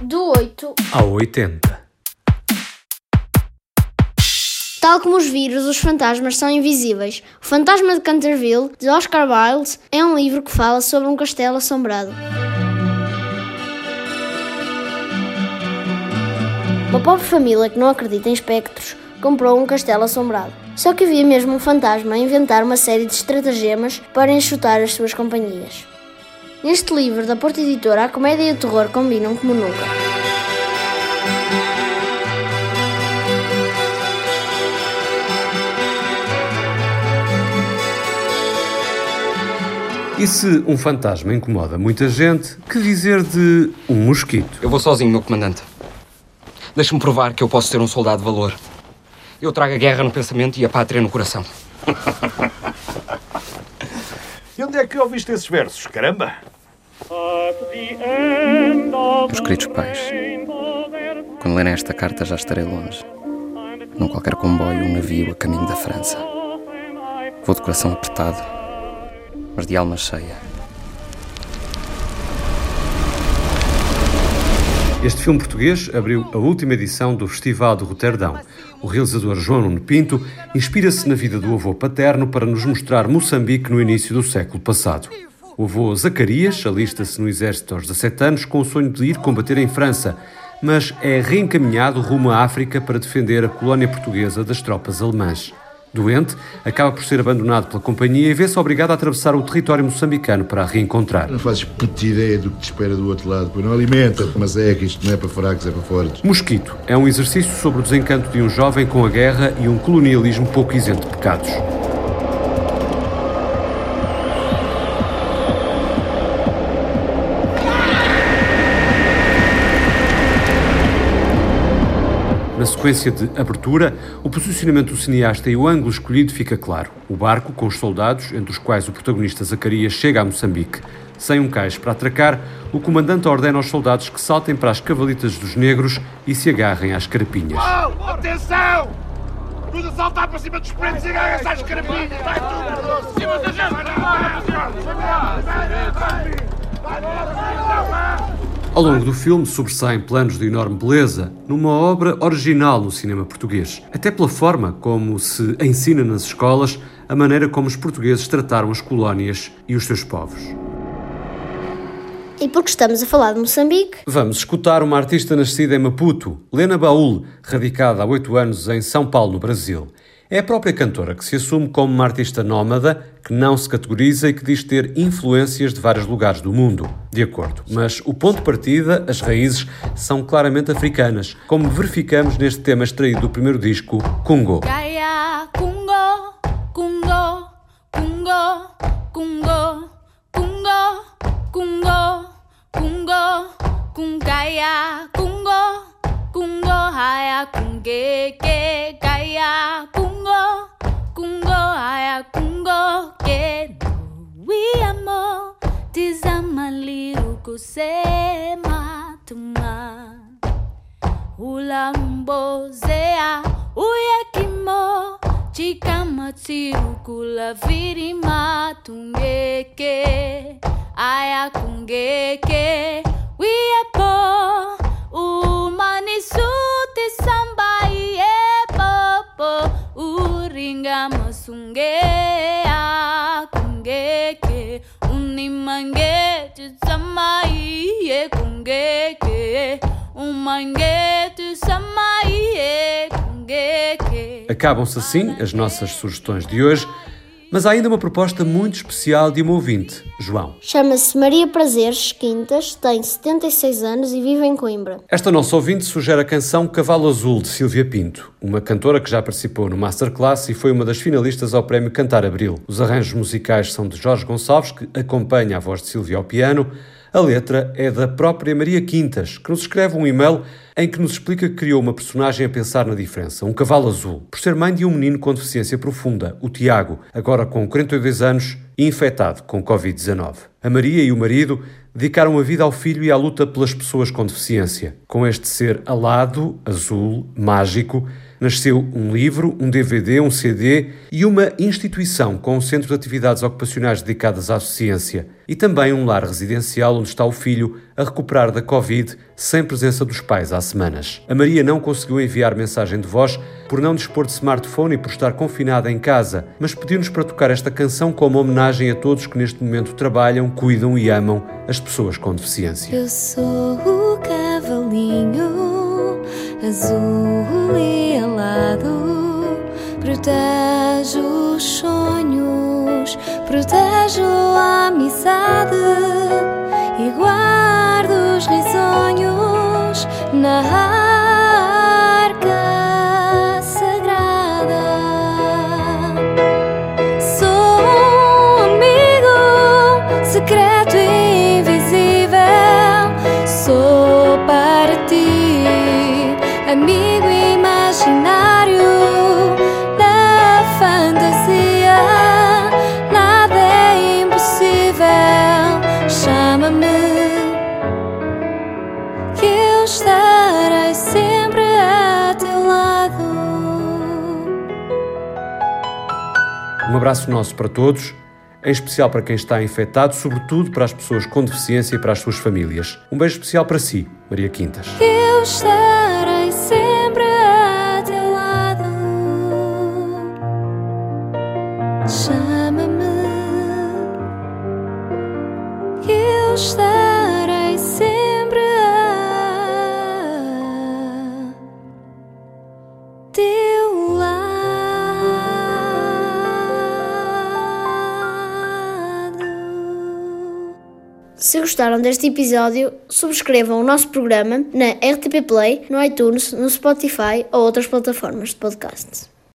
Do 8 ao 80. Tal como os vírus, os fantasmas são invisíveis. O Fantasma de Canterville, de Oscar Wilde, é um livro que fala sobre um castelo assombrado. Uma pobre família que não acredita em espectros comprou um castelo assombrado. Só que havia mesmo um fantasma a inventar uma série de estratagemas para enxutar as suas companhias. Neste livro da Porta Editora, a comédia e o terror combinam como nunca. E se um fantasma incomoda muita gente, que dizer de um mosquito? Eu vou sozinho, meu comandante. Deixa-me provar que eu posso ser um soldado de valor. Eu trago a guerra no pensamento e a pátria no coração. E onde é que ouviste esses versos, caramba? Meus queridos pais, quando lerem esta carta já estarei longe. Num qualquer comboio ou navio a caminho da França. Vou de coração apertado, mas de alma cheia. Este filme português abriu a última edição do Festival de Roterdão. O realizador João Nuno Pinto inspira-se na vida do avô paterno para nos mostrar Moçambique no início do século passado. O avô Zacarias alista-se no exército aos 17 anos com o sonho de ir combater em França, mas é reencaminhado rumo à África para defender a colónia portuguesa das tropas alemãs. Doente, acaba por ser abandonado pela companhia e vê-se obrigado a atravessar o território moçambicano para a reencontrar. Não fazes puta ideia do que te espera do outro lado, pois não alimenta-te, mas é que isto não é para fracos, é para fortes. Mosquito é um exercício sobre o desencanto de um jovem com a guerra e um colonialismo pouco isento de pecados. Sequência de abertura, o posicionamento do cineasta e o ângulo escolhido fica claro. O barco com os soldados, entre os quais o protagonista Zacarias chega a Moçambique. Sem um cais para atracar, o comandante ordena aos soldados que saltem para as cavalitas dos negros e se agarrem às carapinhas. Oh, atenção! A saltar para cima dos pretos e agarra-se às carapinhas! Vai tudo! Cima da gente! Ao longo do filme sobressaem planos de enorme beleza numa obra original no cinema português, até pela forma como se ensina nas escolas a maneira como os portugueses trataram as colónias e os seus povos. E porque estamos a falar de Moçambique, Vamos escutar uma artista nascida em Maputo, Lena Baúl, radicada há oito anos em São Paulo, no Brasil. É a própria cantora que se assume como uma artista nómada, que não se categoriza e que diz ter influências de vários lugares do mundo. De acordo, mas o ponto de partida, as raízes, são claramente africanas, como verificamos neste tema extraído do primeiro disco, Congo. Kaya Kungo, Kungo, Kungo, Kungo, Kungo, Kungo, Kungo, Kungo, Kungo, Tizama liukusema tuma ulambozea uyekimo chikamati ukula virima tungeke aya kungeke wiyepo umanisuti samba iyepopo uringa masunge unimange tutsamai kungeke umangue samaie kungeke Acabam-se assim as nossas sugestões de hoje, mas há ainda uma proposta muito especial de uma ouvinte, João. chama-se Maria Prazeres Quintas, tem 76 anos e vive em Coimbra. Esta nossa ouvinte sugere a canção Cavalo Azul, de Silvia Pinto, uma cantora que já participou no Masterclass e foi uma das finalistas ao prémio Cantar Abril. Os arranjos musicais são de Jorge Gonçalves, que acompanha a voz de Silvia ao piano. A letra é da própria Maria Quintas, que nos escreve um e-mail em que nos explica que criou uma personagem a pensar na diferença, um cavalo azul, por ser mãe de um menino com deficiência profunda, o Tiago, agora com 42 anos e infectado com Covid-19. A Maria e o marido dedicaram a vida ao filho e à luta pelas pessoas com deficiência. Com este ser alado, azul, mágico, nasceu um livro, um DVD, um CD e uma instituição com um centro de atividades ocupacionais dedicadas à ciência e também um lar residencial onde está o filho a recuperar da Covid sem presença dos pais há semanas. A Maria não conseguiu enviar mensagem de voz por não dispor de smartphone e por estar confinada em casa, mas pediu-nos para tocar esta canção como homenagem a todos que neste momento trabalham, cuidam e amam as pessoas com deficiência. Eu sou o cavalinho azul e alado, protejo os sonhos, protejo a amizade e guardo os risonhos na arca abraço nosso para todos, em especial para quem está infectado, sobretudo para as pessoas com deficiência e para as suas famílias. Um beijo especial para si, Maria Quintas. Se gostaram deste episódio, subscrevam o nosso programa na RTP Play, no iTunes, no Spotify ou outras plataformas de podcast.